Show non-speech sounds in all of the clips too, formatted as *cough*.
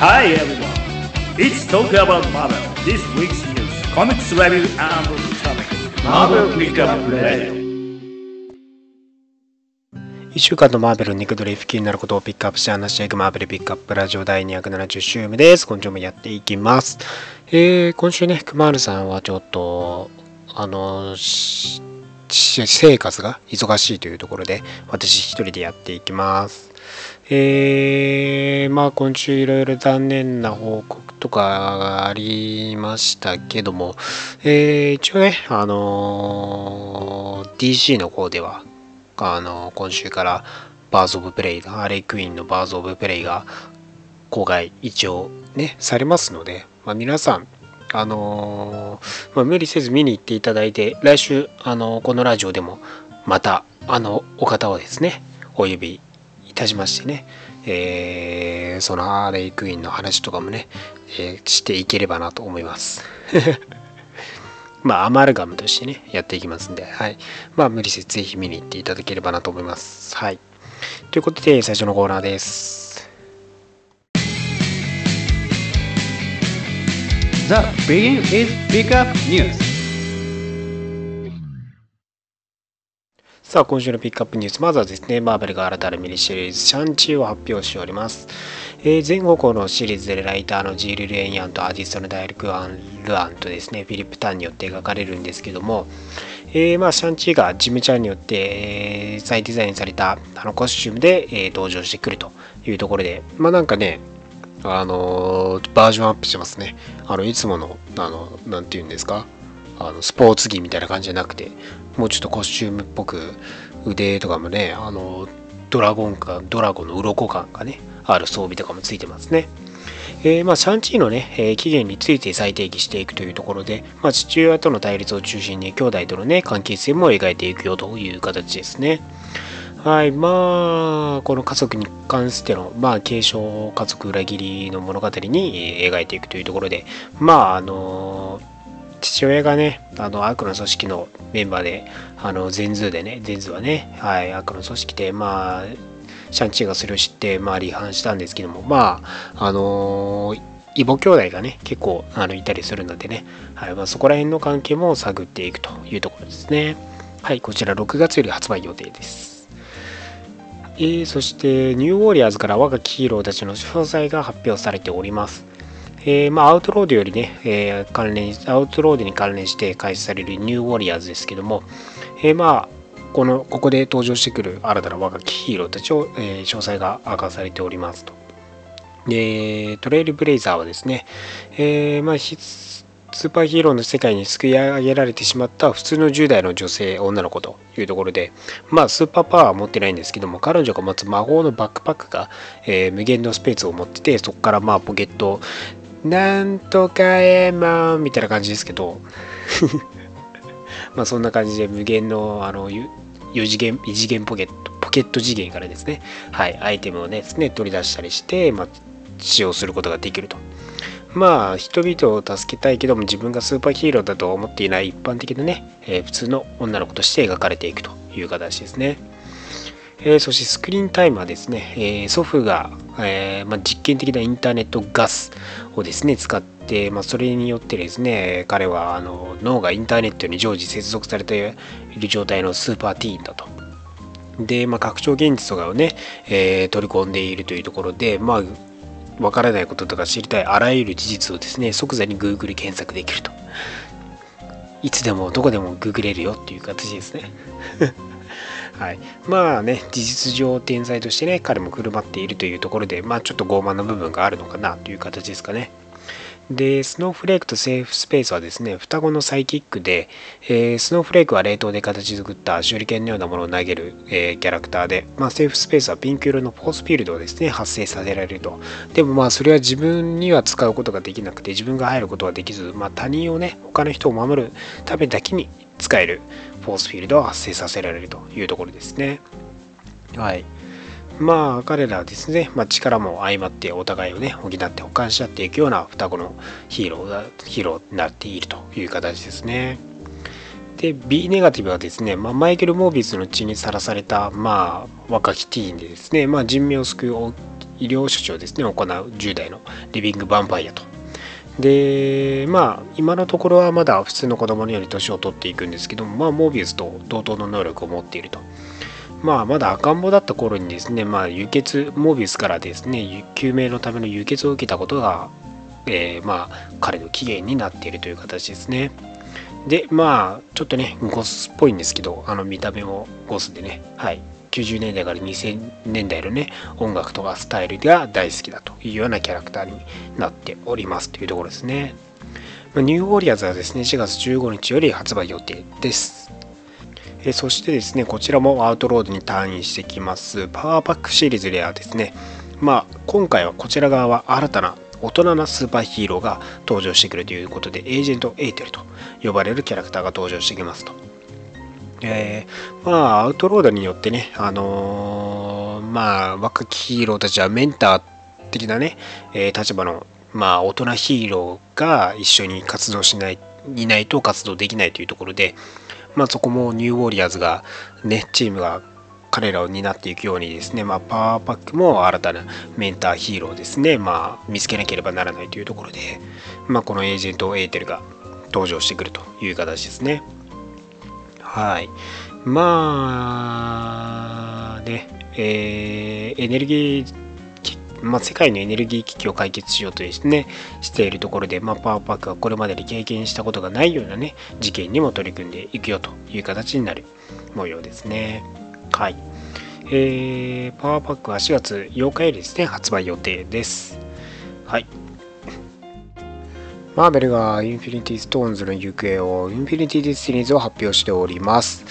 Hi everyone, it's Talk About Marvel. This week's news, comics review and topics. Marvel Pickup Radio. 1週間のマーベル肉ドリフ気になることをピックアップして話していくマーベルピックアップラジオ第270週目です。今週もやっていきます。えー、今週ね、クマールさんはちょっと、あの、生活が忙しいというところで、私一人でやっていきます。えー、まあ今週いろいろ残念な報告とかがありましたけども、えー、一応ね、あのー DC の方では、あの今週からバーズ・オブ・プレイハーレイ・クイーンのバーズ・オブ・プレイが公開一応ねされますので、まあ、皆さんあのーまあ、無理せず見に行っていただいて来週あのこのラジオでもまたあのお方をですねお呼びいたしましてね、えーそのハーレイ・クイーンの話とかもね、えーしていければなと思います。*laughs* まあ、アマルガムとしてね、やっていきますんで、はい。まあ、無理せずぜひ見に行っていただければなと思います。はい。ということで、最初のコーナーです。The Begin is Pickup News. さあ、今週のピックアップニュース、まずはですね、マーベルが新たなミニシリーズ、シャンチーを発表しております。えー全方向のシリーズでライターのジール・レイヤンとアーティストのダイレク・アン・ルアンとですね、フィリップ・タンによって描かれるんですけども、えーまあ、シャンチーがジム・チャンによって、えー再デザインされたあのコスチュームで、えー登場してくるというところで、まあなんかね、あのバージョンアップしてますね。あの、いつもの、あの、なんて言うんですか、あのスポーツ着みたいな感じじゃなくて、もうちょっとコスチュームっぽく、腕とかもね、あの、ドラゴンか、ドラゴンの鱗感がね、ある装備とかもついてますね。えーまあ、シャンチーのね、えー起源について再定義していくというところで、まあ、父親との対立を中心に兄弟とのね、関係性も描いていくよという形ですね。はい、まあ、この家族に関しての、まあ、継承家族裏切りの物語に描いていくというところで、まあ、あの父親がね、あの、悪の組織のメンバーで、あの、全図でね、全図はね、はい、悪の組織で、まあ、シャンチーがそれを知って、まあ、離反したんですけども、まあ、あの異母兄弟がね、結構あのいたりするのでね、はいまあ、そこら辺の関係も探っていくというところですね。はい、こちら6月より発売予定です。えーそして、ニューウォーリアーズから若きヒーローたちの詳細が発表されております。えーまあ、アウトロードよりね、えー関連アウトロードに関連して開始されるニューウォリアーズですけども、えーまあ、このここで登場してくる新たな若きヒーローたちを、えー詳細が明かされておりますと。で、トレイルブレイザーはですね、えーまあ、スーパーヒーローの世界に救い上げられてしまった普通の10代の女性、女の子というところで、まあ、スーパーパワーは持ってないんですけども、彼女が持つ魔法のバックパックが、えー無限のスペースを持ってて、そこからまあポケット、なんとかエマンみたいな感じですけど、*laughs* まあそんな感じで無限のあの4次元異次元ポケットポケット次元からですね。はいアイテムをねですね取り出したりして、まあ、使用することができると。まあ人々を助けたいけども自分がスーパーヒーローだとは思っていない一般的なね、えー普通の女の子として描かれていくという形ですねえーそしてスクリーンタイムはですね、えー祖父が、えーまあ、実験的なインターネットガスをですね使って、まあ、それによってですね彼はあの脳がインターネットに常時接続されている状態のスーパーティーンだと。で、まあ、拡張現実とかをね、え取り込んでいるというところで、まあ、わからないこととか知りたいあらゆる事実をですね即座に Google 検索できると。いつでもどこでもググれるよっていう形ですね。はい、まあね事実上天才としてね彼も振る舞っているというところでまあちょっと傲慢な部分があるのかなという形ですかね。でスノーフレークとセーフスペースはですね双子のサイキックで、えースノーフレークは冷凍で形作った手裏剣のようなものを投げる、えーキャラクターで、まあ、セーフスペースはピンク色のフォースフィールドをですね発生させられると。でもまあそれは自分には使うことができなくて自分が入ることはできず、まあ、他人をね他の人を守るためだけに使えるフォースフィールドを発生させられるというところですね。はい。まあ彼らはですね、まあ、力も相まってお互いをね補って補完し合っていくような双子のヒーローがヒーローになっているという形ですね。で B ネガティブはですね、まあ、マイケル・モービスの血にさらされた、まあ、若きティーンでですね、まあ、人命を救う医療処置をですね行う10代のリビング・ヴァンパイアとでまあ今のところはまだ普通の子供のように年を取っていくんですけどもまあモービウスと同等の能力を持っていると。まあまだ赤ん坊だった頃にですねまあ輸血モービウスからですね救命のための輸血を受けたことが、えー、まあ彼の起源になっているという形ですね。でまあちょっとねゴスっぽいんですけどあの見た目もゴスでねはい。90年代から2000年代のね音楽とかスタイルが大好きだというようなキャラクターになっておりますというところですね。ニューウォリアーズはですね4月15日より発売予定です。えそしてですねこちらもアウトロードにタイインしてきます。パワーパックシリーズではですねまあ今回はこちら側は新たな大人なスーパーヒーローが登場してくるということでエージェント・エーテルと呼ばれるキャラクターが登場してきますと。えー、まあ、アウトロードによってね、あのー、まあ、若きヒーローたちはメンター的なね、えー、立場の、まあ、大人ヒーローが一緒に活動しない、いないと活動できないというところで、まあ、そこもニューウォリアーズが、ね、チームが彼らを担っていくようにですね、まあ、パワーパックも新たなメンターヒーローですね、まあ、見つけなければならないというところで、まあ、このエージェントエーテルが登場してくるという形ですね。はい。まあ、ね、えー、エネルギー、まあ、世界のエネルギー危機を解決しようとですね、しているところで、まあ、パワーパックはこれまでに経験したことがないようなね、事件にも取り組んでいくよという形になる模様ですね。はい。えー、パワーパックは4月8日よりですね、発売予定です。はい。マーベルがインフィニティストーンズの行方をインフィニティディスティニーズを発表しております。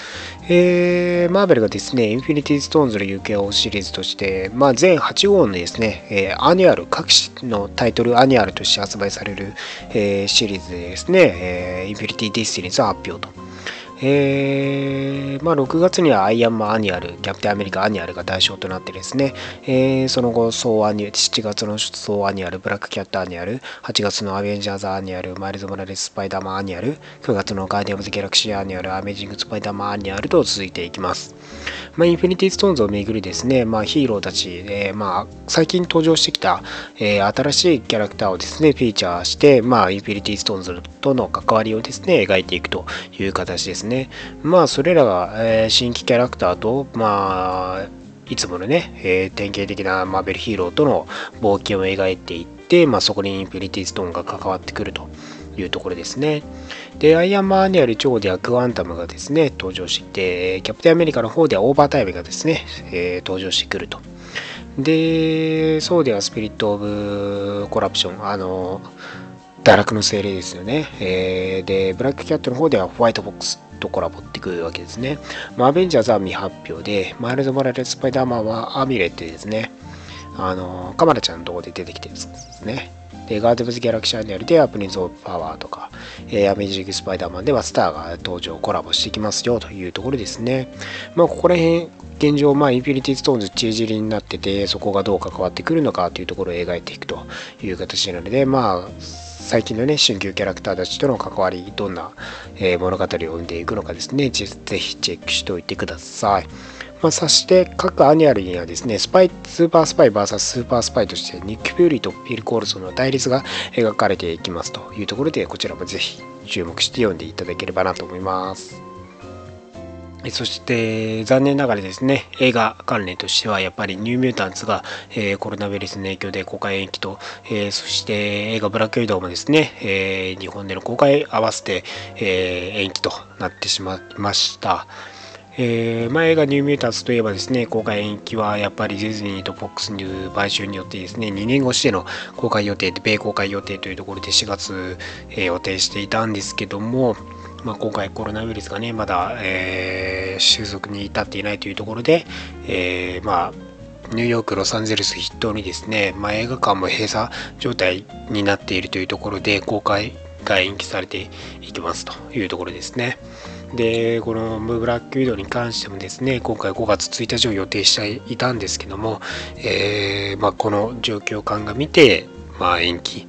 えー、マーベルがですね、インフィニティストーンズの行方をシリーズとして、まあ、全8号のですね、えー、アニュアル、各種のタイトルアニュアルとして発売される、えー、シリーズでですね、えー、インフィニティディスティニーズを発表と。えー、まあ、6月にはアイアンマンアニュアル、キャプテンアメリカアニュアルが対象となってですね、えー、その後、ソーアニュ7月のソーアニュアル、ブラックキャットアニュアル、8月のアベンジャーズアニュアル、マイルズ・モラレス・スパイダーマンアニュアル、9月のガーディアンズ・ギャラクシーアニュアル、アメージング・スパイダーマンアニュアルと続いていきます。まあ、インフィニティ・ストーンズをめぐりですね、まあ、ヒーローたち、えー、まあ、最近登場してきた、えー、新しいキャラクターをですね、フィーチャーして、まあ、インフィニティ・ストーンズとの関わりをですね、描いていくという形ですね。ねまあ、それらが、えー、新規キャラクターと、まあ、いつものね、えー、典型的なマーベルヒーローとの冒険を描いていって、まあ、そこにインフィニティ・ストーンが関わってくるというところですね。で、アイアンマンアニュアルではクワンタムがですね、登場して、キャプテンアメリカの方ではオーバータイムがですね、えー、登場してくると。で、ソーではスピリット・オブ・コラプション、あの、堕落の精霊ですよね。えー、で、ブラックキャットの方ではホワイトボックスとコラボってくるわけですね。まあ、アベンジャーズは未発表で、マイルズ・モラレス・スパイダーマンはアミュレットですね。あの、カマラちゃんのとこで出てきてるんですね。で、ガーデブズ・ギャラクシャンにあるではプリンズ・オブ・パワーとか、えー、アメージング・スパイダーマンではスターが登場、コラボしてきますよというところですね。まあ、ここら辺、現状、まあ、インフィニティ・ストーンズチージリになってて、そこがどう関わってくるのかというところを描いていくという形なので、まあ、最近のね、新旧キャラクターたちとの関わり、どんな、えー、物語を生んでいくのかですね、ぜひチェックしておいてください。まあ、そして各アニュアルにはですね、スパイ、スーパースパイ VS スーパースパイとしてニック・フューリーとフィル・コールソンの対立が描かれていきますというところで、こちらもぜひ注目して読んでいただければなと思います。そして残念ながらですね映画関連としてはやっぱりニューミュータンツが、えー、コロナウイルスの影響で公開延期と、えー、そして映画ブラックウィドウもですね、えー、日本での公開合わせて、え延期となってしまいました。えー、前がニューミュータンスといえばですね、公開延期はやっぱりディズニーと FOX に買収によってですね、2年越しでの公開予定で、米公開予定というところで4月、えー、予定していたんですけども、まあ、今回コロナウイルスがね、まだ、えー、収束に至っていないというところで、えー、まあ、ニューヨーク、ロサンゼルス筆頭にですね、まあ、映画館も閉鎖状態になっているというところで、公開が延期されていきますというところですね。で、このムーブラックウィドに関してもですね、今回5月1日を予定していたんですけども、えー、まあ、この状況感が見て、まあ、延期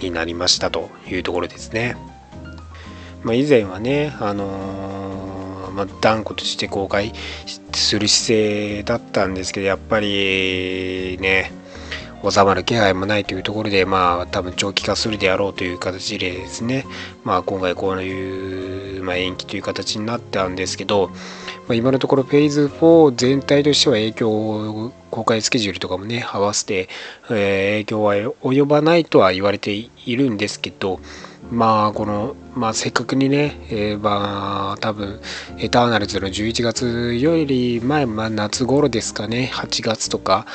になりましたというところですね。まあ、以前はね、あのー、まあ、断固として公開する姿勢だったんですけど、やっぱりね、収まる気配もないというところで、まあ、多分長期化するであろうという形でですね、まあ、今回こういう、まあ、延期という形になったんですけど、まあ、今のところフェーズ4全体としては影響を公開スケジュールとかもね合わせて、えー、影響は及ばないとは言われているんですけどまあこの、まあ、せっかくにね、えー、まあ多分エターナルズの11月より前、まあ、夏頃ですかね8月とか、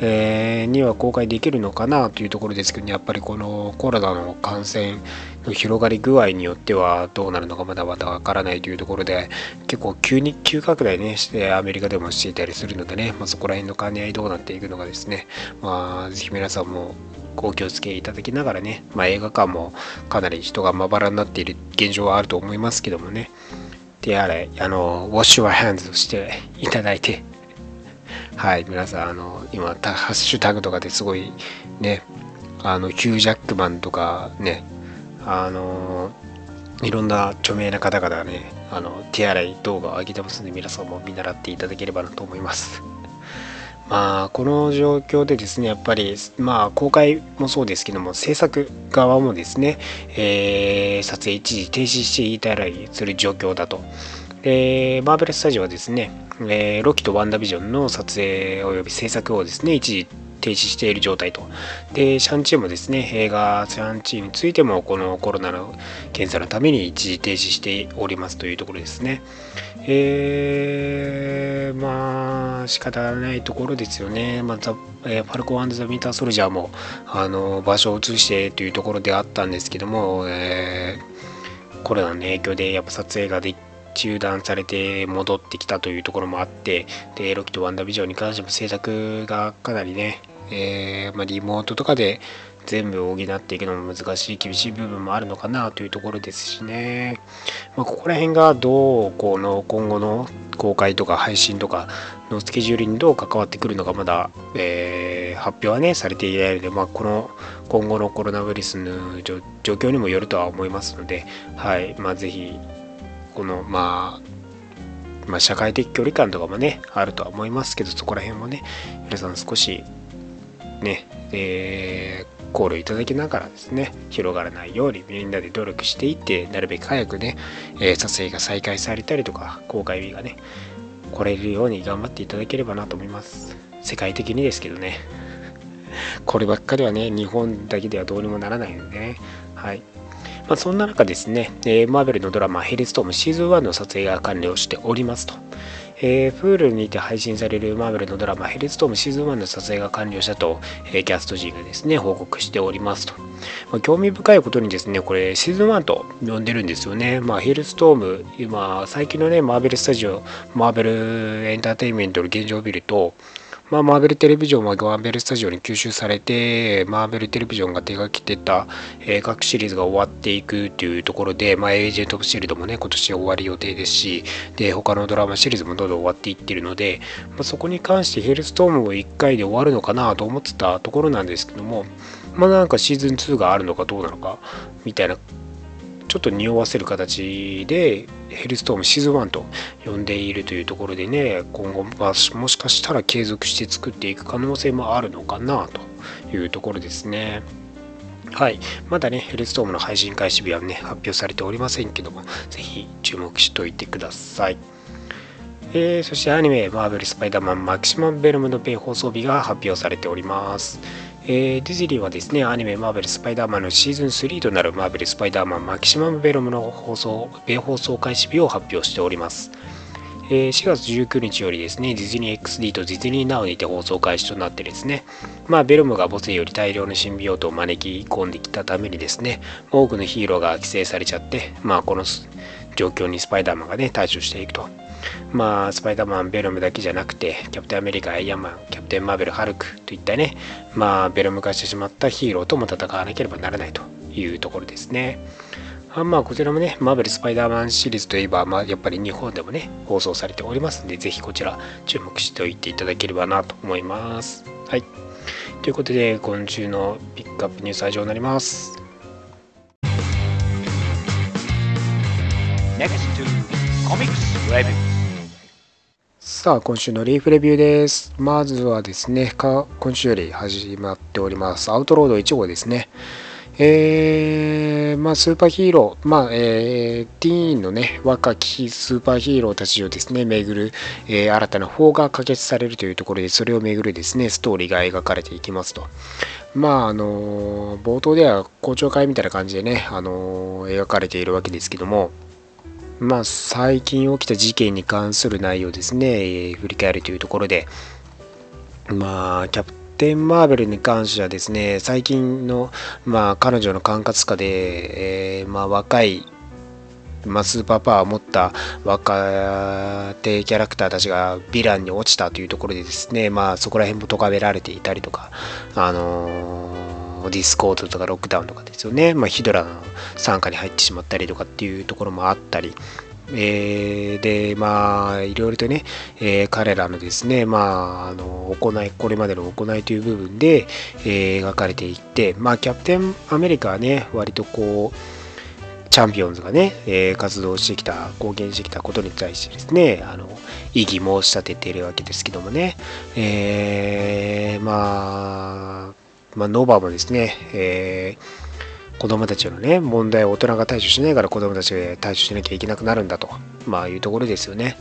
えー、には公開できるのかなというところですけど、ね、やっぱりこのコロナの感染の広がり具合によってはどうなるのかまだまだわからないというところで結構急に急拡大ねしてアメリカでもしていたりするのでね、まあ、そこら辺の兼ね合いどうなっていくのかですね。まあぜひ皆さんもお気をつけいただきながらね、まあ、映画館もかなり人がまばらになっている現状はあると思いますけどもね手洗いあのウォッシュはハンズをしていただいて *laughs* はい、皆さん、あの、今、ハッシュタグとかですごい、ね、あの、ヒュージャックマンとかね、あの、いろんな著名な方々がね、あの、手洗い動画を上げてますので、皆さんも見習っていただければなと思います。まあ、この状況でですね、やっぱり、まあ、公開もそうですけども、制作側もですね、えー、撮影一時停止していたりする状況だと。で、マーベルスタジオはですね、えー、ロキとワンダービジョンの撮影及び制作をですね、一時停止している状態と。で、シャンチーもですね、映画シャンチーについても、このコロナの検査のために一時停止しておりますというところですね。えー、まあ、仕方ないところですよね。まあ、ザえー、ファルコンザ・ミーター・ソルジャーも、あの、場所を移してというところであったんですけども、えー、コロナの影響でやっぱ撮影がで中断されて戻ってきたというところもあってでロキとワンダービジョンに関しても制作がかなりね、えー、まあ、リモートとかで全部補っていくのも難しい厳しい部分もあるのかなというところですしね、まあ、ここら辺がどうこの今後の公開とか配信とかのスケジュールにどう関わってくるのかまだ、えー、発表はねされていないので、まあ、この今後のコロナウイルスの状況にもよるとは思いますので、はい。まあ、ぜひこの、まあ、まあ、社会的距離感とかもね、あるとは思いますけど、そこら辺もね、皆さん少しね、えー、考慮いただきながらですね、広がらないようにみんなで努力していって、なるべく早くね、えー、撮影が再開されたりとか、公開日がね、来れるように頑張っていただければなと思います。世界的にですけどね。こればっかりはね、日本だけではどうにもならないのでね。はい。まあ、そんな中ですね、えー、マーベルのドラマ、ヘリストームシーズン1の撮影が完了しておりますと。えー、プールにて配信されるマーベルのドラマ、ヘルストームシーズン1の撮影が完了したと、えー、キャスト陣がですね、報告しておりますと。まあ、興味深いことにですね、これシーズン1と呼んでるんですよね。まあ、ヘルストーム、今、最近のね、マーベルスタジオ、マーベルエンターテインメントの現状を見ると、まあ、マーベルテレビジョンはマーベルスタジオに吸収されて、マーベルテレビジョンが手がけてた、えー、各シリーズが終わっていくっていうところで、まあ、エージェント・オブ・シールドもね、今年終わり予定ですし、で、他のドラマシリーズもどんどん終わっていってるので、まあ、そこに関してヘルストームも1回で終わるのかなと思ってたところなんですけども、まあ、なんかシーズン2があるのかどうなのか、みたいなちょっと匂わせる形でヘルストームシーズン1と呼んでいるというところでね今後はもしかしたら継続して作っていく可能性もあるのかなというところですね。はい。まだね、ヘルストームの配信開始日はね、発表されておりませんけども、ぜひ注目しておいてください。えー、そしてアニメ、マーベル・スパイダーマン・マキシマム・ベルムのペイ放送日が発表されております。えー、ディズニーはですね、アニメマーベル・スパイダーマンのシーズン3となるマーベル・スパイダーマンマキシマム・ベロムの放送、米放送開始日を発表しております。えー、4月19日よりですね、ディズニー XD とディズニー Now にて放送開始となってですね、まあ、ベロムが母性より大量のシンビオートを招き込んできたためにですね、多くのヒーローが規制されちゃって、まあ、この状況にスパイダーマンがね、対処していくと。まあ、スパイダーマン、ベロムだけじゃなくて、キャプテンアメリカ、アイアンマン、キャプテンマーベル、ハルクといったね、まあ、ベロム化してしまったヒーローとも戦わなければならないというところですね。あまあ、こちらもね、マーベル・スパイダーマンシリーズといえば、まあ、やっぱり日本でもね、放送されておりますので、ぜひこちら注目しておいていただければなと思います。はい。ということで、今週のピックアップニュースは以上になります。Next to Comics Review さあ今週のリーフレビューです。まずはですね今週より始まっております。アウトロード1号ですね。えー、まあ、スーパーヒーロー、まあ、えー、ティーンのね、若きスーパーヒーローたちをですね、巡る、えー、新たな法が可決されるというところで、それを巡るですね、ストーリーが描かれていきますと。まあ、あのー、冒頭では公聴会みたいな感じでね、あのー、描かれているわけですけども、まあ、最近起きた事件に関する内容ですね、えー、振り返るというところで、まあ、キャプテン・マーベルに関してはですね、最近の、まあ、彼女の管轄下で、えー、まあ、若い、まあ、スーパーパワーを持った若手キャラクターたちがヴィランに落ちたというところでですね、まあ、そこら辺も咎められていたりとか、あのー、ディスコードとかロックダウンとかですよね、まあ、ヒドラの傘下に入ってしまったりとかっていうところもあったり、えー、で、まあ、いろいろとね、えー、彼らのですね、まあ、あの、行い、これまでの行いという部分で、えー、描かれていって、まあ、キャプテンアメリカはね、割とこう、チャンピオンズがね、え、活動してきた、貢献してきたことに対してですね、あの、異議申し立てているわけですけどもね、え、まあ、まあ、ノバもですね、えー、子供たちのね、問題を大人が対処しないから子供たちが対処しなきゃいけなくなるんだと、まあいうところですよね。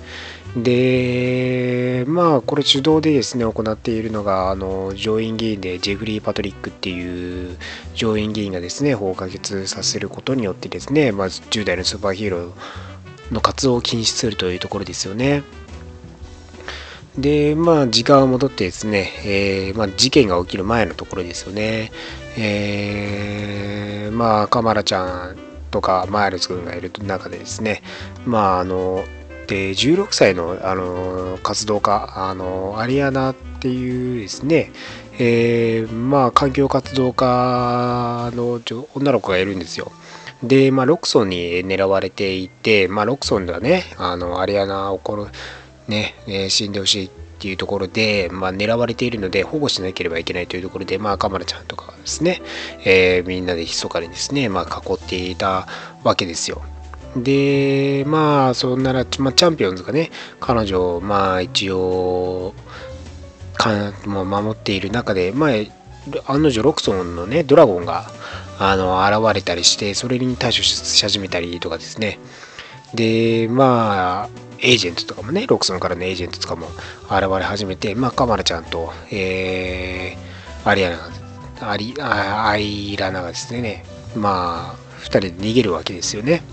で、まあこれ主導でですね、行っているのが、あの、上院議員でジェフリー・パトリックっていう上院議員がですね、法を可決させることによってですね、まず10代のスーパーヒーローの活動を禁止するというところですよね。で、まあ、時間を戻ってですね、えー、まあ、事件が起きる前のところですよね。えー、まあ、カマラちゃんとかマイルズ君がいる中でですね、まあ、あの、で、16歳の、あの、活動家、あの、アリアナっていうですね、えー、まあ、環境活動家の女の子がいるんですよ。で、まあ、ロクソンに狙われていて、まあ、ロクソンではね、あの、アリアナを殺、ね、え死んでほしいっていうところで、まあ、狙われているので保護しなければいけないというところで、まあ、カマラちゃんとかですね、えー、みんなで密かにですね、まあ、囲っていたわけですよ。で、まあ、そんなら、まあ、チャンピオンズがね、彼女を、まあ、一応、かもう守っている中で、まあ、案の定ロクソンのね、ドラゴンが、あの、現れたりして、それに対処し始めたりとかですね。で、まあ、エージェントとかもね、ロクソンからのエージェントとかも現れ始めて、まあ、カマラちゃんと、えー、アリアナ、アリアイラナがですね、まあ、2人で逃げるわけですよね。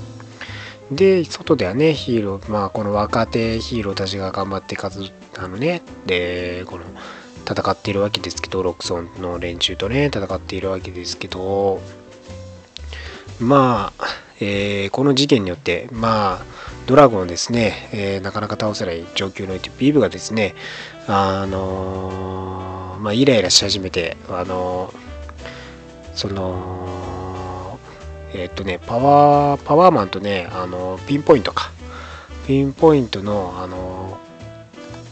で、外ではね、ヒーロー、まあ、この若手ヒーローたちが頑張って活、あのね、で、この、戦っているわけですけど、ロクソンの連中とね、戦っているわけですけど、まあ、えー、この事件によって、まあ、ドラゴンをですね、えー、なかなか倒せない状況において、ビブがですね、あのー、まあ、イライラし始めて、あのー、その、えっとね、パワー、パワーマンとね、あのピンポイントか。ピンポイントの、あの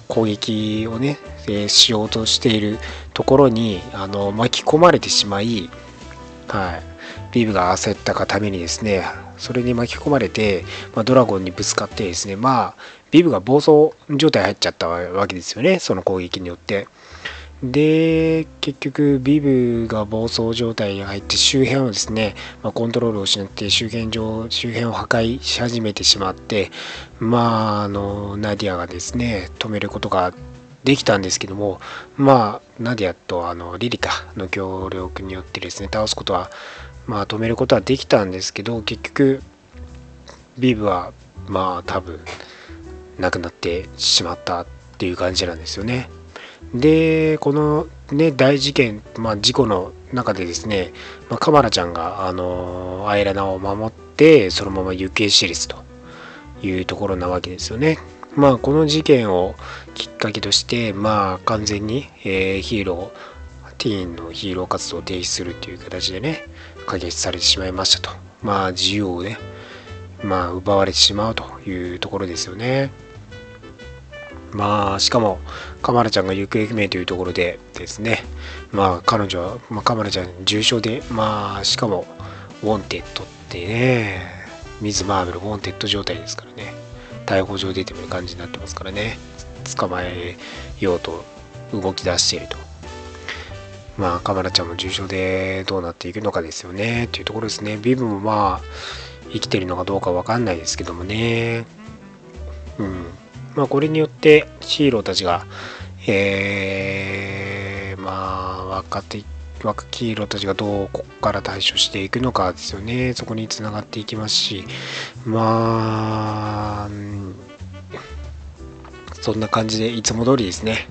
攻撃をね、えしようとしているところに、あの巻き込まれてしまい、はい。ビブが焦ったがためにですね、それに巻き込まれて、まあ、ドラゴンにぶつかってですね、まあ、ビブが暴走状態入っちゃったわけですよね、その攻撃によって。で、結局、ビブが暴走状態に入って周辺をですね、まあ、コントロールを失って周辺上、周辺を破壊し始めてしまって、まあ、あの、ナディアがですね、止めることができたんですけども、まあ、ナディアとあのリリカの協力によってですね、倒すことはまあ止めることはできたんですけど結局ビブはまあ多分亡くなってしまったっていう感じなんですよね。でこのね大事件、まあ、事故の中でですね、まあ、カマラちゃんがあのアイラナを守ってそのまま行方知れずというところなわけですよね。まあこの事件をきっかけとしてまあ完全に、えー、ヒーローティーンのヒーロー活動を停止するという形でね可決されてしまいましたと。まあ自由をね、まあ奪われてしまうというところですよね。まあしかもカマラちゃんが行方不明というところでですね、まあ彼女は、まあ、カマラちゃん重傷で、まあしかも wanted ってね、ミズ・マーベル wanted 状態ですからね、逮捕状出てる感じになってますからね。捕まえようと動き出していると。まあ、カマラちゃんも重傷でどうなっていくのかですよね。っていうところですね。ビブもまあ、生きてるのかどうかわかんないですけどもね。うん。まあ、これによってヒーローたちが、えー、まあ、分かって若きヒーローたちがどうここから対処していくのかですよね。そこにつながっていきますし、まあ、そんな感じでいつも通りですね。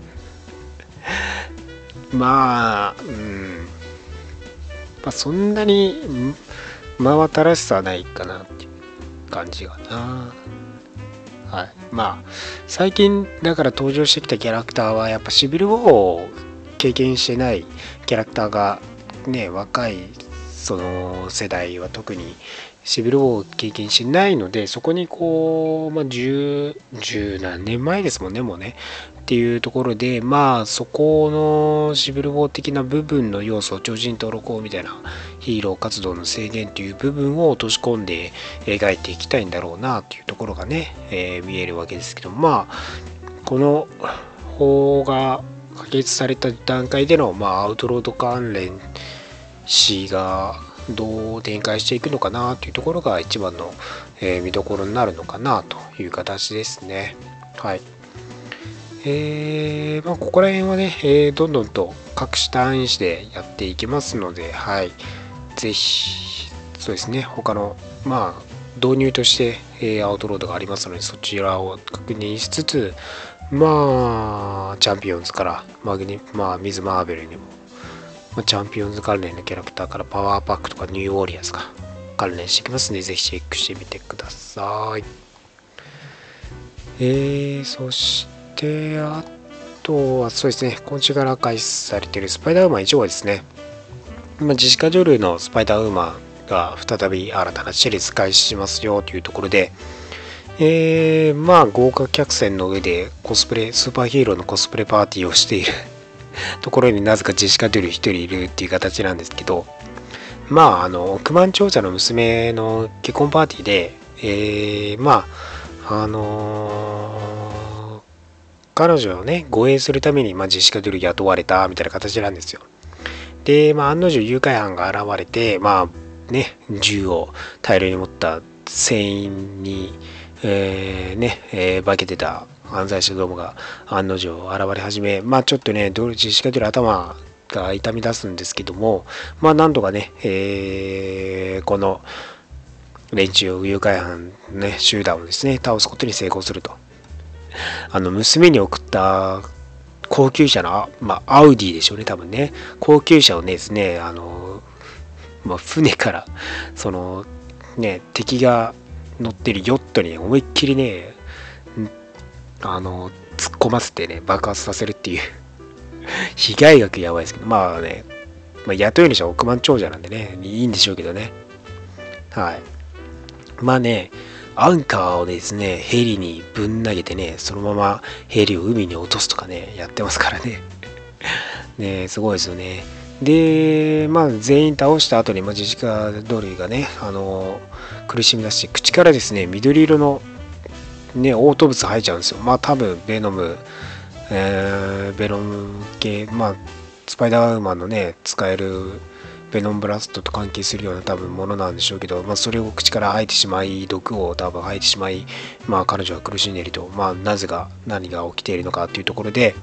まあ、うん。まあ、そんなに真新しさはないかなっていう感じがな。はい。まあ、最近だから登場してきたキャラクターはやっぱシビルウォーを経験してないキャラクターがね、若いその世代は特にシビルウォーを経験しないのでそこにこう、まあ、10, 10何年前ですもんねもうねっていうところでまあそこのシビルウォー的な部分の要素超人登録法みたいなヒーロー活動の制限という部分を落とし込んで描いていきたいんだろうなというところがね、えー、見えるわけですけどまあこの法が可決された段階での、まあ、アウトロード関連詩がどう展開していくのかなというところが一番の、えー、見どころになるのかなという形ですね。はい。えー、まあ、ここら辺はね、えー、どんどんと各種単位でやっていきますので、はい。ぜひ、そうですね、他の、まあ、導入として、えー、アウトロードがありますので、そちらを確認しつつ、まあ、チャンピオンズからマグニ、まあ、ミズ・マーベルにも、まあ、チャンピオンズ関連のキャラクターからパワーパックとかニューオーリアンズが関連していきますので、ぜひチェックしてみてください。えー、そして、で、あとはそうですね、今週から開始されているスパイダーウーマン1号ですね。今、ジシカ・ジョルのスパイダーウーマンが再び新たなシリーズ開始しますよというところで、えー、まあ豪華客船の上でコスプレ、スーパーヒーローのコスプレパーティーをしている *laughs* ところになぜかジェシカ・ジョル1人いるっていう形なんですけど、まあ、あの、億万長者の娘の結婚パーティーで、えー、まあ、あのー彼女をね、護衛するために、まあ、ジェシカ・ドゥル雇われたみたいな形なんですよ。で、まあ、案の定誘拐犯が現れて、まあ、ね、銃を大量に持った船員に、えー、ね、えー、化けてた犯罪者どもが案の定現れ始め、まあ、ちょっとね、ジェシカ・ドゥル頭が痛み出すんですけども、まあ、なんとかね、えー、この連中誘拐犯、ね、集団をですね、倒すことに成功すると。あの、娘に送った高級車の、まあ、アウディでしょうね、多分ね。高級車をねですね、あの、まあ、船から、その、ね、敵が乗ってるヨットに思いっきりね、あの、突っ込ませてね、爆発させるっていう被害額やばいですけど、まあね、まあ、雇い主は億万長者なんでね、いいんでしょうけどね。はい。まあね、アンカーをですね、ヘリにぶん投げてね、そのままヘリを海に落とすとかね、やってますからね。*laughs* ねすごいですよね。で、まあ、全員倒した後に、まあ、ジジカ・ドルがね、あの苦しみ出し、口からですね、緑色の、ね、嘔吐物吐いちゃうんですよ。まあ、多分、ベノム、えー、ベノム系、まあ、スパイダーウーマンのね、使えるベノンブラストと関係するような多分ものなんでしょうけど、まあ、それを口から吐いてしまい毒を多分吐いてしまい、まあ、彼女は苦しんでいると、まあ、なぜが何が起きているのかっていうところで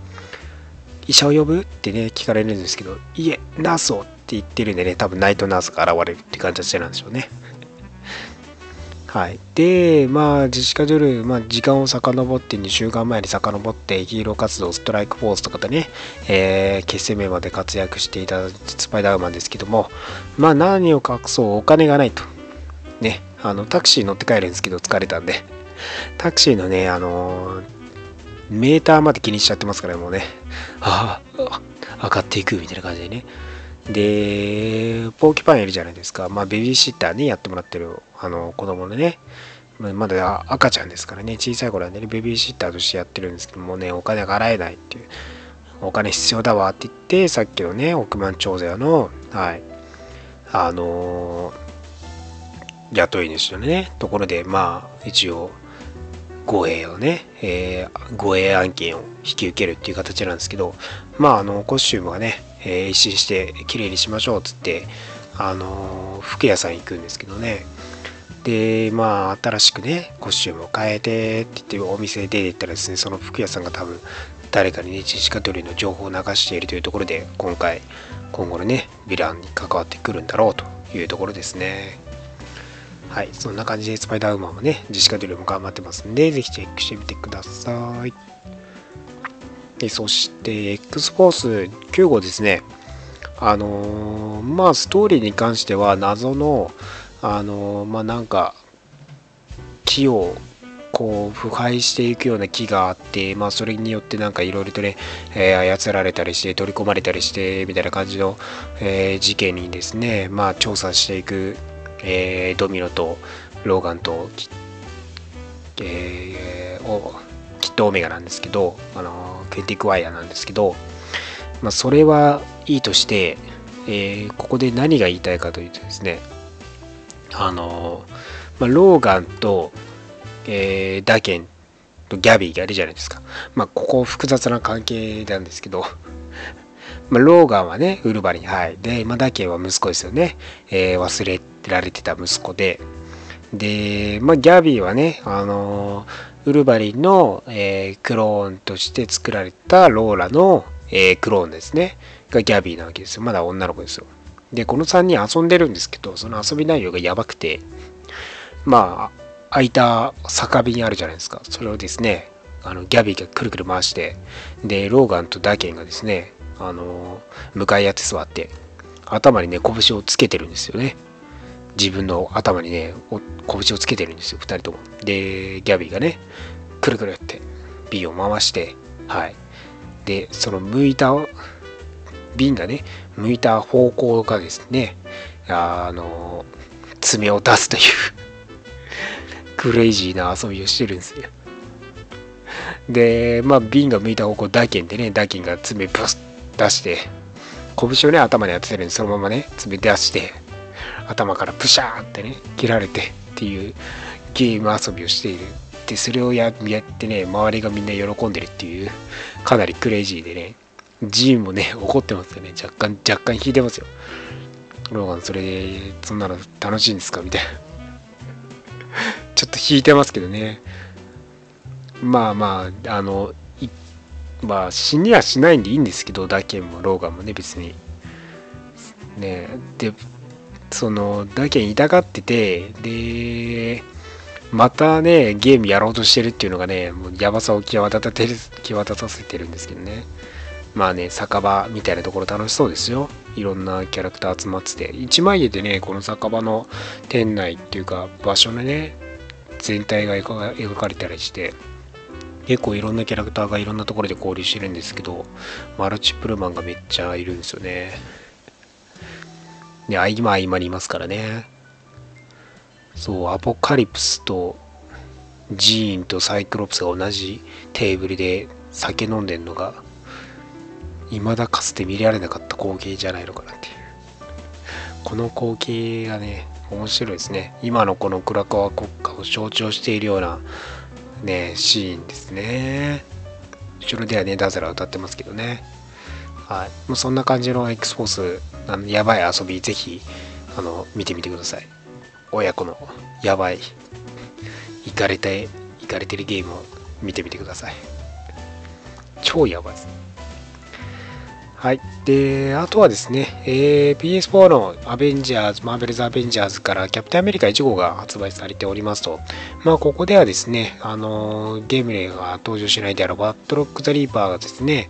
医者を呼ぶってね聞かれるんですけどいえナースをって言ってるんでね多分ナイトナースが現れるって感じなんでしょうね。はい。で、まあ、ジェシカ・ジョル、まあ、時間を遡って2週間前に遡ってヒーロー活動、ストライクフォースとかでね、えー、結成メンバーで活躍していたスパイダーマンですけども、まあ、何を隠そうお金がないと。ね、あの、タクシー乗って帰るんですけど疲れたんで、タクシーのね、あのー、メーターまで気にしちゃってますから、もうね、ああ、上がっていくみたいな感じでね。で、ポーキパンいるじゃないですか。まあ、ベビーシッターにやってもらってる、あの、子供のね、まだ赤ちゃんですからね、小さい頃はね、ベビーシッターとしてやってるんですけどもね、お金が払えないっていう、お金必要だわって言って、さっきのね、億万長者の、はい、あのー、雇い主のね、ところで、まあ、一応、護衛をね、えー、護衛案件を引き受けるっていう形なんですけど、まあ、あの、コスチュームはね、えー、一新して綺麗にしましょうっつって、あのー、服屋さん行くんですけどね、で、まあ、新しくね、コスチュームを変えてって言ってお店出て行ったらですね、その服屋さんが多分、誰かにね、ジシカトリの情報を流しているというところで、今回、今後のね、ヴィランに関わってくるんだろうというところですね。はい、そんな感じでスパイダーウーマンもね、ジシカトリも頑張ってますんで、ぜひチェックしてみてください。でそして、X フォース9号ですね。あのー、まあ、ストーリーに関しては、謎の、あのー、まあ、なんか、木をこう腐敗していくような木があって、まあ、それによってなんかいろいろとね、えー、操られたりして取り込まれたりしてみたいな感じの、えー、事件にですね、まあ、調査していく、えー、ドミノとローガンと、えー、おキットオメガなんですけど、あのケンティックワイヤーなんですけど、まあ、それはいいとして、えー、ここで何が言いたいかというとですね、あのまあ、ローガンとえー、ダケンとギャビーがいるじゃないですか。まあ、ここ複雑な関係なんですけど、*laughs* まあ、ローガンはね、ウルバリン、はい。で、まあ、ダケンは息子ですよね。えー、忘れられてた息子で、で、まあ、ギャビーはね、あのー、ウルバリンの、えー、クローンとして作られたローラの、えー、クローンですね。がギャビーなわけですよ。まだ女の子ですよ。で、この3人遊んでるんですけど、その遊び内容がやばくて、まあ、空いた酒瓶あるじゃないですか。それをですね、あのギャビーがくるくる回して、で、ローガンとダケンがですね、あの向かい合って座って、頭にね、拳をつけてるんですよね。自分の頭にね、拳をつけてるんですよ、2人とも。で、ギャビーがね、くるくるって、瓶を回して、はい。で、その向いた、瓶がね、向いた方向がですね、あの、爪を出すという *laughs* クレイジーな遊びをしてるんですよ。で、まあ、瓶が向いた方向、ダケンでね、ダケンが爪ブス出して、拳をね、頭に当ててるんで、そのままね、爪出して、頭からプシャーってね、切られてっていうゲーム遊びをしている。で、それをやってね、周りがみんな喜んでるっていう、かなりクレイジーでね、ジーンもね、怒ってますよね。若干、若干引いてますよ。ローガン、それで、そんなの楽しいんですか？みたいな。ちょっと引いてますけどね。まあまあ、あの、まあ死にはしないんでいいんですけど、ダケンもローガンもね、別に。ねで、その、ダケン痛がってて、で、またね、ゲームやろうとしてるっていうのがね、もうやばさを際立たてる、際立たせてるんですけどね。まあね、酒場みたいなところ楽しそうですよ。いろんなキャラクター集まってて。一枚絵でね、この酒場の店内っていうか場所のね、全体が描かれたりして結構いろんなキャラクターがいろんなところで交流してるんですけどマルチプルマンがめっちゃいるんですよねで合間合間いますからね。そうアポカリプスとジーンとサイクロプスが同じテーブルで酒飲んでんのが未だかつて見られなかった光景じゃないのかなっていう。この光景がね面白いですね。今のこのクラカワ国家を象徴しているようなねシーンですね。後ろではねダズラ歌ってますけどね。はい。もうそんな感じの X フォースあのやばい遊びぜひあの見てみてください。親子のやばいイカれてイカれてるゲームを見てみてください。超やばいです。はい。で、あとはですね、えー、PS4 のアベンジャーズ、マーベルズ・アベンジャーズからキャプテンアメリカ1号が発売されておりますと、まあ、ここではですね、あのゲームでは登場しないであろうバットロック・ザ・リーパーがですね、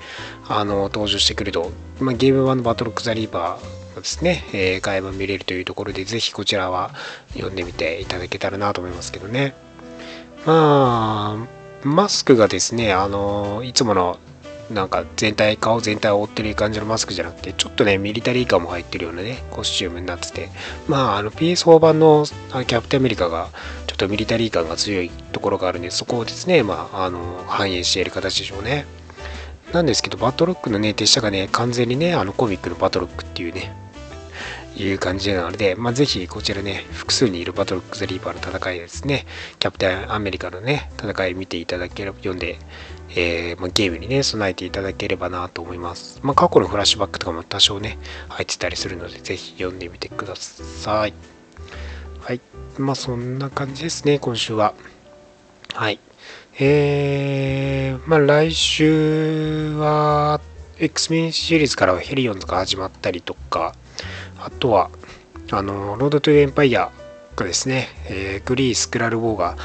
あの登場してくると、まあ、ゲーム版のバットロック・ザ・リーパーがですね、えー、買えば見れるというところで、ぜひこちらは読んでみていただけたらなと思いますけどね。まあ、マスクがですね、あのいつものなんか全体、顔全体を覆ってる感じのマスクじゃなくて、ちょっとね、ミリタリー感も入ってるようなね、コスチュームになってて、まあ、あの PS4 版のキャプテンアメリカが、ちょっとミリタリー感が強いところがあるんで、そこをですね、まあ、あの、反映している形でしょうね。なんですけど、バトロックのね、手下がね、完全にね、あのコミックのバトロックっていうね、いう感じなので、まあ、ぜひこちらね、複数にいるバトルック・ザ・リーパーの戦いですね、キャプテンアメリカのね、戦い見ていただければ、読んで、えーまあ、ゲームにね、備えていただければなと思います。まあ、過去のフラッシュバックとかも多少ね、入ってたりするので、ぜひ読んでみてください。はい。まあ、そんな感じですね、今週は。はい。えー、まあ、来週は、X メンシリーズからはヘリオンズが始まったりとか、あとは、あの、ロードトゥエンパイアがですね、えー、クリー・スクラル・ウォーが、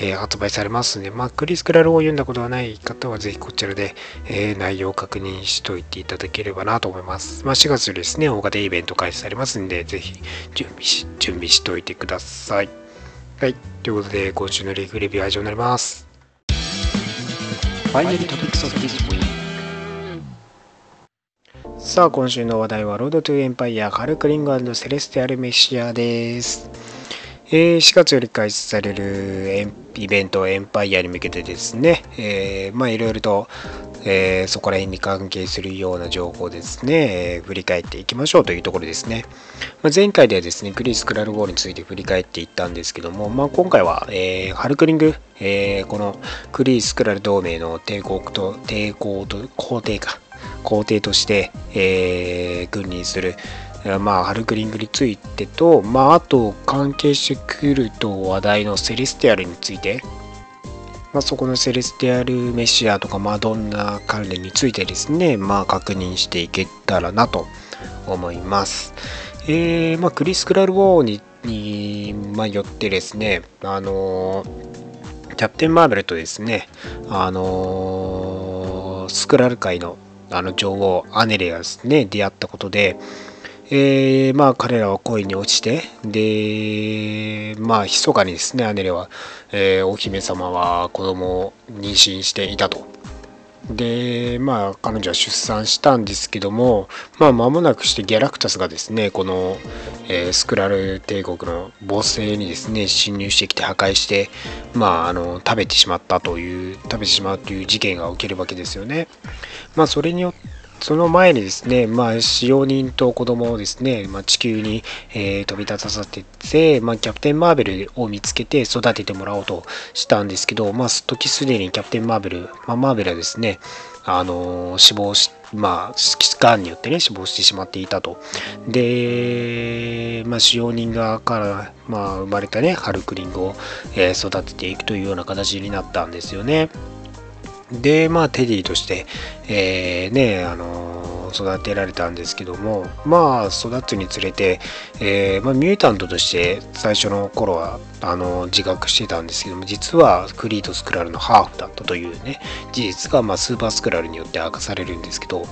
えー発売されますので、まあ、クリー・スクラル・ウォー読んだことがない方は、ぜひこちらで、えー内容を確認しておいていただければなと思います。まあ、4月ですね、大型イベント開始されますんで、ぜひ準備し、準備しておいてください。はい。ということで、今週のリーフレビューは以上になります。Finally topics of this week. さあ今週の話題はロードトゥエンパイアハルクリングセレスティアルメシアです、えー4月より開始されるエンイベントエンパイアに向けてですね、えーまあいろいろと、えーそこら辺に関係するような情報ですね、えー振り返っていきましょうというところですね、まあ、前回ではですねクリス・クラルボールについて振り返っていったんですけども、まあ、今回は、えーハルクリング、えーこのクリス・クラル同盟の帝国と抵抗と皇帝か。皇帝として、えー君臨する、まあ、ハルクリングについてと、まあ、あと関係してくると話題のセレスティアルについて、まあ、そこのセレスティアルメシアとかマドンナ関連についてですね、まあ、確認していけたらなと思います。えーまあ、クリス・クラル・ウォーにに、まあ、よってですね、あのーキャプテン・マーベルとですね、あのースクラル界のあの女王アネレがですね出会ったことで、えーまあ彼らは恋に落ちてでまあ密かにですねアネレは、えーお姫様は子供を妊娠していたと。でまあ彼女は出産したんですけどもまあ間もなくしてギャラクタスがですねこの、えースクラル帝国の母性にですね侵入してきて破壊してまああの食べてしまったという食べてしまうという事件が起きるわけですよね。まあそれによってその前にですね、まあ、使用人と子供をですね、まあ、地球に、えー飛び立たさせて、まあ、キャプテン・マーベルを見つけて育ててもらおうとしたんですけど、まあ、時すでにキャプテン・マーベル、まあ、マーベルはですね、あのー死亡し、まあ、がんによってね、死亡してしまっていたと。で、まあ、使用人側から、まあ、生まれたね、ハルクリングを、えー育てていくというような形になったんですよね。で、まあ、テディとして、えーね、あのー育てられたんですけども、まあ、育つにつれて、えーまあ、ミュータントとして最初の頃は、あのー自覚してたんですけども、実はクリーとスクラルのハーフだったというね、事実が、まあ、スーパースクラルによって明かされるんですけど、ま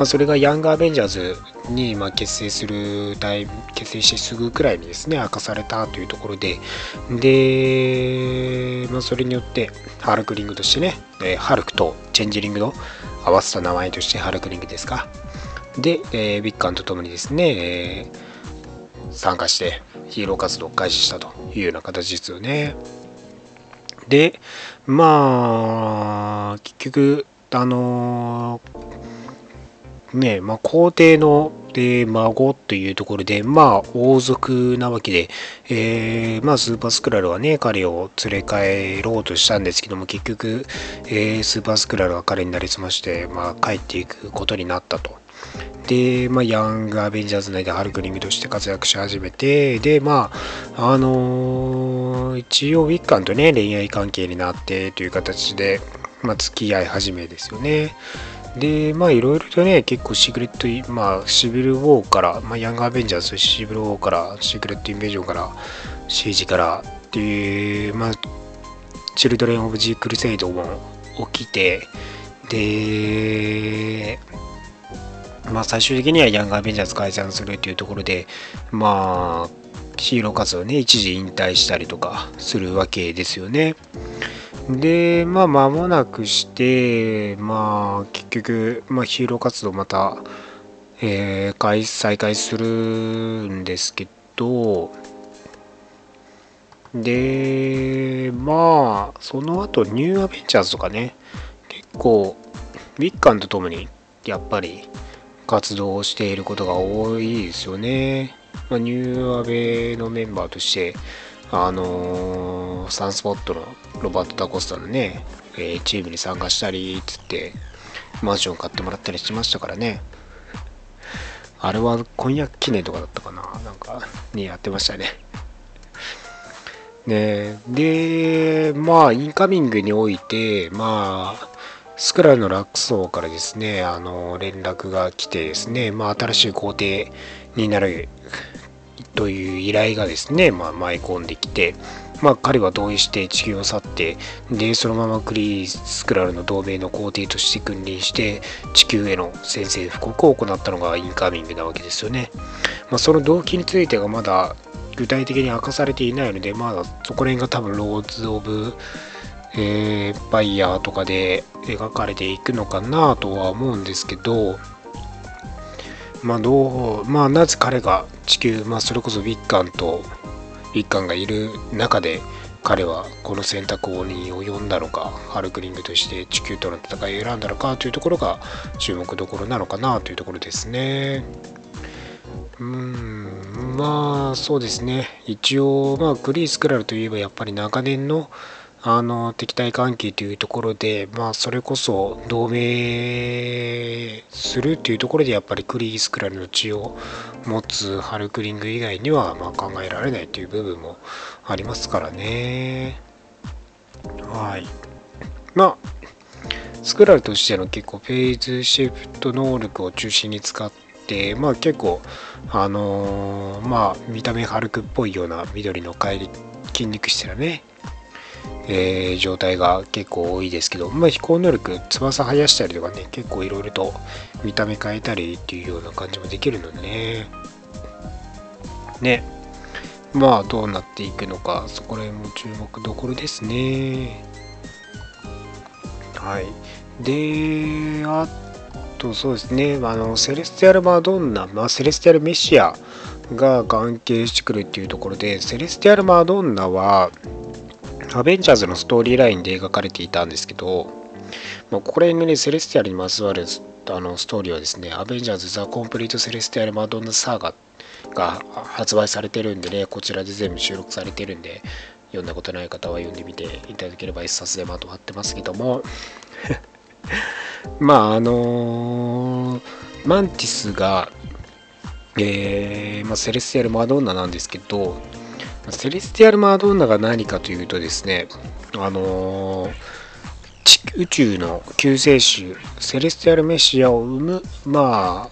あ、それがヤングアベンジャーズに、まあ、結成するタ結成してすぐくらいにですね明かされたというところでで、まあ、それによってハルクリングとしてねえハルクとチェンジリングの合わせた名前としてハルクリングですか。で、えービッカンとともにですね、えー参加してヒーロー活動を開始したというような形ですよね。でまあ結局あのーねまあ、皇帝ので孫というところで、まあ、王族なわけで、えーまあ、スーパースクラルはね、彼を連れ帰ろうとしたんですけども、結局、えースーパースクラルは彼になりすまして、まあ、帰っていくことになったと。で、まあ、ヤングアベンジャーズ内でハルクリングとして活躍し始めて、で、まあ、あのー一応ウィッカンとね、恋愛関係になってという形で、まあ、付き合い始めですよね。で、まあいろいろとね、結構シークレット、まあシビルウォーから、まあヤングアベンジャーズ、シビルウォーから、シークレットインベージョンから、シージからっていう、まあ、チルドレン・オブ・ジー・クルセイドも起きて、で、まあ最終的にはヤングアベンジャーズ解散するっていうところで、まあ、ヒーロー活動ね、一時引退したりとかするわけですよね。で、まあ、間もなくして、まあ、結局、まあ、ヒーロー活動また、えー開再開するんですけど、で、まあ、その後、ニューアベンジャーズとかね、結構、ウィッカンとともに、やっぱり、活動をしていることが多いですよね。まあ、ニューアベのメンバーとしてあのーサンスポットのロバート・ダコスタのね、えーチームに参加したりつってマンション買ってもらったりしましたからね。あれは婚約記念とかだったかな。なんかにやってましたね。ねでまあインカミングにおいてまあスクラルのラック層からですねあの連絡が来てですねまあ新しい工程になるという依頼がですね、まあ、舞い込んできて、まあ、彼は同意して地球を去ってでそのままクリスクラルの同盟の皇帝として君臨して地球への宣戦布告を行ったのがインカーミングなわけですよね、まあ、その動機についてがまだ具体的に明かされていないのでまだそこら辺が多分ローズ・オブ・えー、バイヤーとかで描かれていくのかなとは思うんですけどまあどうまあなぜ彼が地球まあそれこそビッカンとビッカンがいる中で彼はこの選択に及んだのかハルクリングとして地球との戦いを選んだのかというところが注目どころなのかなというところですね。うんまあそうですね。一応まあクリースクラルといえばやっぱり長年のあの敵対関係というところで、まあ、それこそ同盟するというところでやっぱりクリースクラルの血を持つハルクリング以外にはま考えられないという部分もありますからね。はい。まあ、スクラルとしての結構フェーズシフト能力を中心に使って、まあ結構、あのーまあ見た目ハルクっぽいような緑の帰り筋肉質なね、えー状態が結構多いですけど、まあ、飛行能力翼生やしたりとかね結構いろいろと見た目変えたりっていうような感じもできるのでね。ね。まあどうなっていくのかそこら辺も注目どころですね。はい。であとそうですね。あのセレスティアル・マドンナ、まあ、セレスティアル・メシアが関係してくるっていうところでセレスティアル・マドンナはアベンジャーズのストーリーラインで描かれていたんですけど、まあ、これにね、セレスティアルにまつわるあのストーリーはですね、アベンジャーズ・ザ・コンプリート・セレスティアル・マドンナ・サーガが発売されてるんでね、こちらで全部収録されてるんで、読んだことない方は読んでみていただければ一冊でまとまってますけども、*laughs* まあ、あのーマンティスが、えーまあ、セレスティアル・マドンナなんですけど、セレスティアル・マドンナが何かというとですね、あのー宇宙の救世主、セレスティアル・メシアを生む、ま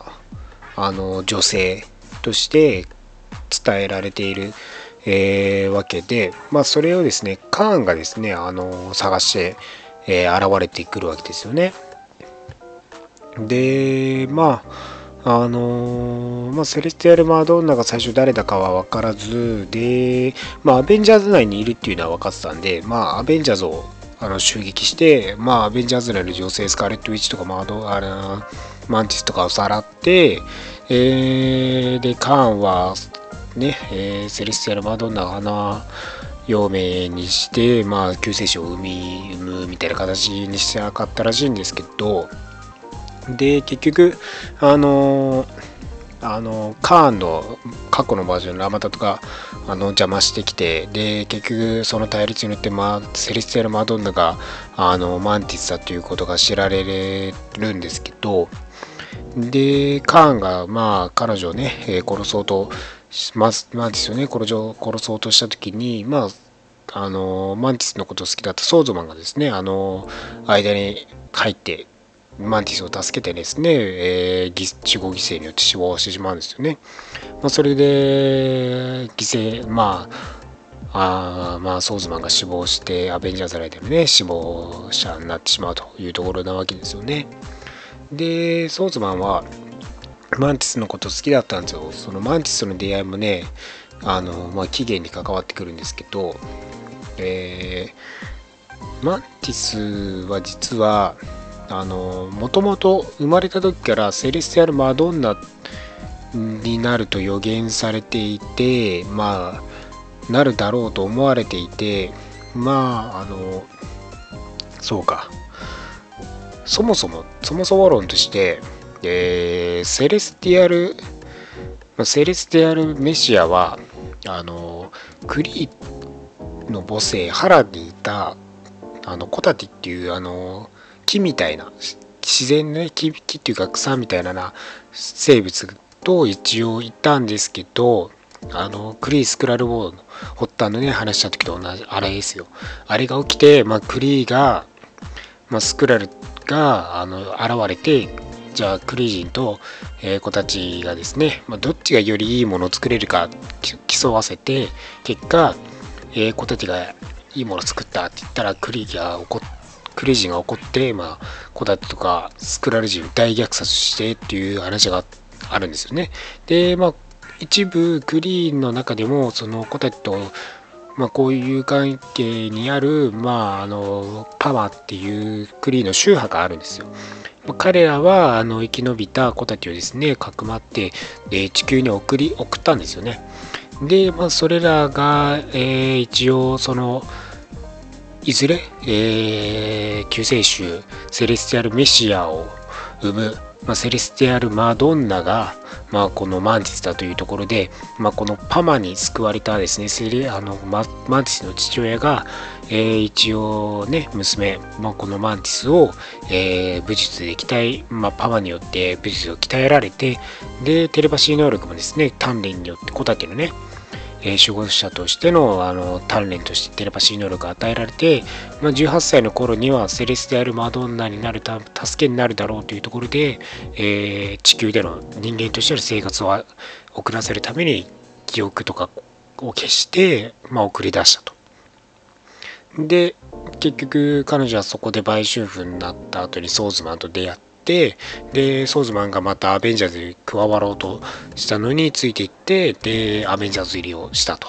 あ、あの女性として伝えられている、えーわけで、まあ、それをですね、カーンがですね、あの探して、え現れてくるわけですよね。で、まあ、あのーまあ、セレスティアル・マドンナが最初誰だかは分からず、で、まあ、アベンジャーズ内にいるっていうのは分かってたんで、まあ、アベンジャーズをあの襲撃して、まあ、アベンジャーズ内の女性、スカーレット・ウィッチとか、マドあのマンティスとかをさらって、えーで、カーンは、ね、えーセレスティアル・マドンナが花嫁にして、まあ、救世主を生み、産むみたいな形にしてなかったらしいんですけど、で結局あのあのカーンの過去のバージョンラマタとかあの邪魔してきてで結局その対立によって、まあ、セレスティアル・マドンナがあのマンティスだということが知られるんですけどでカーンがまあ彼女をね、え殺そうとますマンティスをね殺殺そうとした時にまああのマンティスのこと好きだったソーズマンがですねあの間に入ってマンティスを助けてですね、えー、死亡犠牲によって死亡してしまうんですよね。まあ、それで犠牲まああまあソーズマンが死亡してアベンジャーズライでのね死亡者になってしまうというところなわけですよね。でソーズマンはマンティスのこと好きだったんですよ。そのマンティスとの出会いもねあの、まあ、期限に関わってくるんですけど、えーマンティスは実はあのもともと生まれた時からセレスティアル・マドンナになると予言されていてまあなるだろうと思われていてまああのそうか。そもそもそもそも論として、えーセレスティアル、セレスティアル・メシアはあのクリーの母星ハラにいたあのコタティっていうあの木みたいな自然の、ね、木木っていうか草みたいなな生物と一応いたんですけどあのクリー・スクラルウォーの発端のね話した時と同じあれですよ。あれが起きて、まあ、クリーが、まあ、スクラルがあの現れてじゃあクリー人と、えー、子たちがですね、まあ、どっちがよりいいものを作れるか競わせて結果、えー、子たちがいいものを作ったって言ったらクリーが怒クリー人が怒って、まあ、子たちとかスクラル人を大虐殺してっていう話があるんですよね。で、まあ、一部クリーンの中でもその子たちとまあ、こういう関係にある、まあ、あのパワーっていうクリーンの宗派があるんですよ。彼らはあの生き延びた子たちをですねかくまって、えー、地球に送り送ったんですよね。で、まあ、それらが、えー、一応そのいずれ、えー、救世主セレスティアル・メシアを生む、まあ、セレスティアル・マドンナが、まあ、このマンティスだというところで、まあ、このパマに救われたですねセレあのママンティスの父親が、えー、一応ね娘、まあ、このマンティスを、えー、武術で鍛え、まあ、パマによって武術を鍛えられてでテレパシー能力もですね鍛錬によって子たちのねえー、守護者としてのあの鍛錬としてテレパシー能力が与えられて、まあ、18歳の頃にはセレスティアル・マドンナになるた助けになるだろうというところで、えー、地球での人間としての生活を送らせるために記憶とかを消して、まあ、送り出したと。で結局彼女はそこで売春婦になった後にソーズマンと出会ってってでソーズマンがまたアベンジャーズに加わろうとしたのについていってでアベンジャーズ入りをしたと。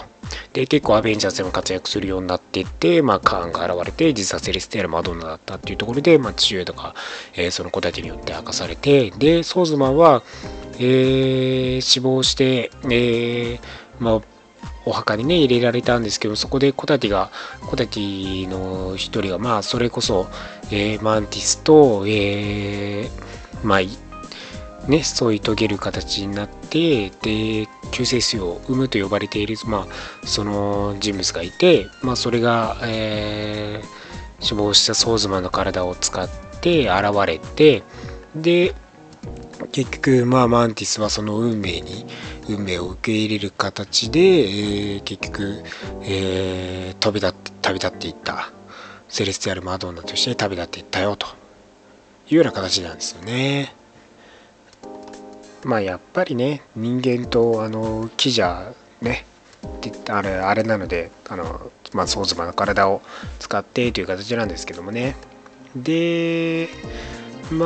で結構アベンジャーズでも活躍するようになっていって、まあ、カーンが現れて実はセレスティアル・マドンナだったっていうところで、まあ、父親とか、えー、その子たちによって明かされてでソーズマンは、えー、死亡して、えーまあ、お墓にね入れられたんですけどそこで小立が小立の一人がまあそれこそ、えー、マンティスと、えー、まあね添い遂げる形になってで救世主を生むと呼ばれている、まあ、その人物がいて、まあ、それが、えー、死亡したソーズマンの体を使って現れてで結局まあマンティスはその運命に運命を受け入れる形で、えー、結局、えー、飛び立って旅立っていった。セレスティアル・マドンナとして旅立っていったよというような形なんですよね。まあやっぱりね人間とあの木じゃねあれあれなのであの、まあ、ソーズマの体を使ってという形なんですけどもねでま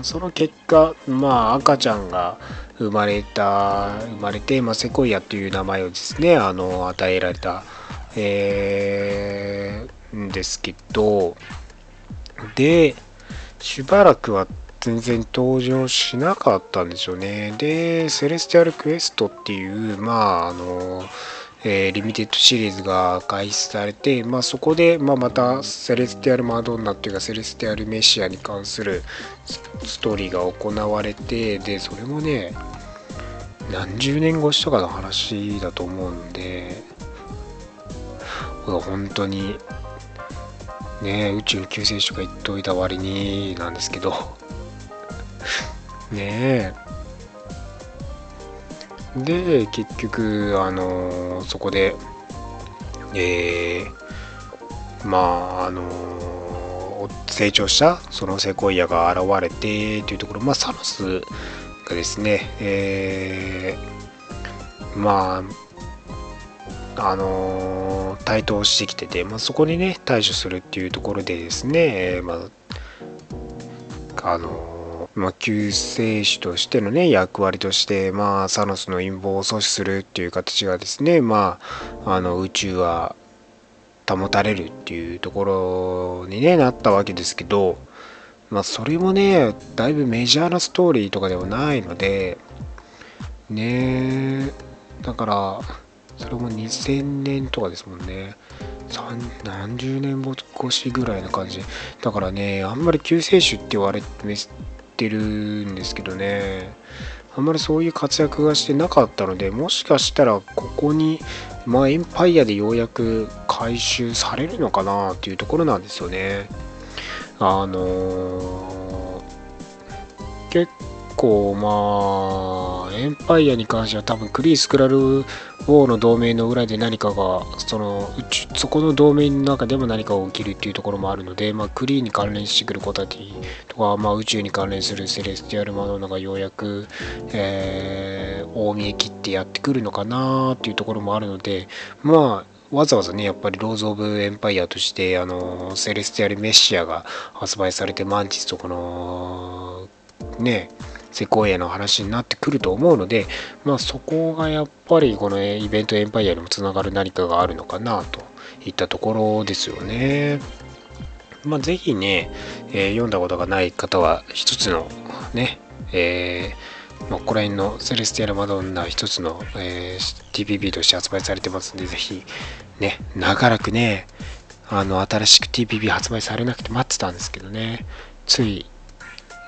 あその結果まあ赤ちゃんが生まれた生まれて、まあ、セコイアという名前をですねあの与えられた、えー、んですけどでしばらくは全然登場しなかったんですよね。で、セレスティアルクエストっていう、まあ、あの、えー、リミテッドシリーズが開始されて、まあ、そこで、まあ、またセレスティアル・マドンナっていうかセレスティアル・メシアに関するストーリーが行われてでそれもね何十年越しとかの話だと思うんで本当に。ね宇宙救世主が言っといた割になんですけど。*laughs* ねえ。で結局あのそこでえー、まああの成長したそのセコイアが現れてというところまあサノスがですねえー、まああの台頭してきてて、まあ、そこにね対処するっていうところでですね、まああのまあ、救世主としてのね役割として、まあ、サノスの陰謀を阻止するっていう形がですね、まあ、あの宇宙は保たれるっていうところに、ね、なったわけですけど、まあ、それもねだいぶメジャーなストーリーとかではないのでねだからそれも2000年とかですもんね。何十年越しぐらいな感じ。だからねあんまり救世主って言われてるんですけどね。あんまりそういう活躍がしてなかったのでもしかしたらここにまあエンパイアでようやく回収されるのかなっていうところなんですよね。あのー結構まあエンパイアに関しては多分クリース・クラル・ウォーの同盟の裏で何かがその宇宙そこの同盟の中でも何かが起きるっていうところもあるので、まあ、クリーに関連してくる子たちとか、まあ、宇宙に関連するセレスティアル・マドンナがようやく、えー、大見え切ってやってくるのかなっていうところもあるのでまあわざわざね、やっぱりローズ・オブ・エンパイアとして、あの、セレスティアル・メシアが発売されて、マンティスとこの、ね、セコイアの話になってくると思うので、まあそこがやっぱりこのイベントエンパイアにもつながる何かがあるのかなといったところですよね。まあぜひね、えー、読んだことがない方は一つのね、えーまあ、ここら辺のセレスティアル・マドンナ一つの、えー、TPP として発売されてますんで、ぜひね、長らくね、あの、新しく TPP 発売されなくて待ってたんですけどね、つい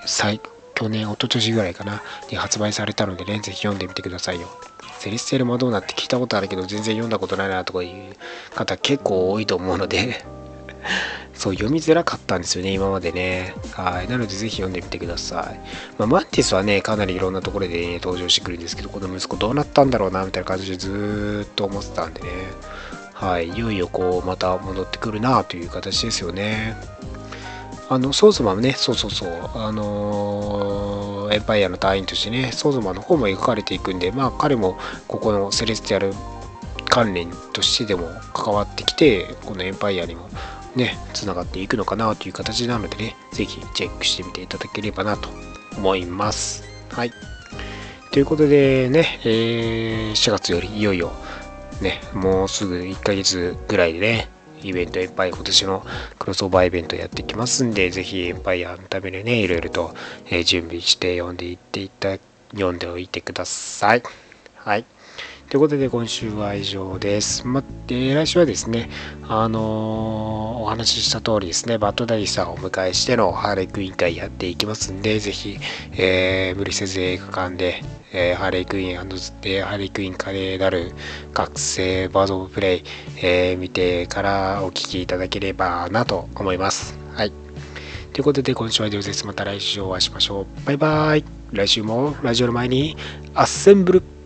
最去年、一昨年ぐらいかな、に発売されたのでね、ぜひ読んでみてくださいよ。セレステルマドーナって聞いたことあるけど、全然読んだことないなとかいう方結構多いと思うので *laughs* そう、読みづらかったんですよね、今までね。はい。なので、ぜひ読んでみてください。まあ、マンティスはね、かなりいろんなところで、ね、登場してくるんですけど、この息子どうなったんだろうな、みたいな感じでずっと思ってたんでね。はい。いよいよこう、また戻ってくるなという形ですよね。あの、ソーズマンね、そうそうそう、あのーエンパイアの隊員としてね、ソーズマの方も描かれていくんで、まあ彼もここのセレスティアル関連としてでも関わってきて、このエンパイアにもね、つながっていくのかなという形なのでね、ぜひチェックしてみていただければなと思います。はい。ということでね、えー4月よりいよいよね、もうすぐ1ヶ月ぐらいでね、イベントエンパイ今年のクロスオーバーイベントやってきますんで、ぜひエンパイアのためにね、いろいろと、え準備して読んでいっていた、読んでおいてください。はい。ということで今週は以上です。まで来週はですね、あのーお話しした通りですね、バッドダディさんをお迎えしてのハーレークイーン会やっていきますんで、ぜひ、えー無理せず映画館で、えーハーレークイーンでハーレークイーンカレーなる学生バードオブプレイ、えー見てからお聞きいただければなと思います。はい。ということで今週は以上です。また来週お会いしましょう。バイバイ。来週もラジオの前にアッセンブル。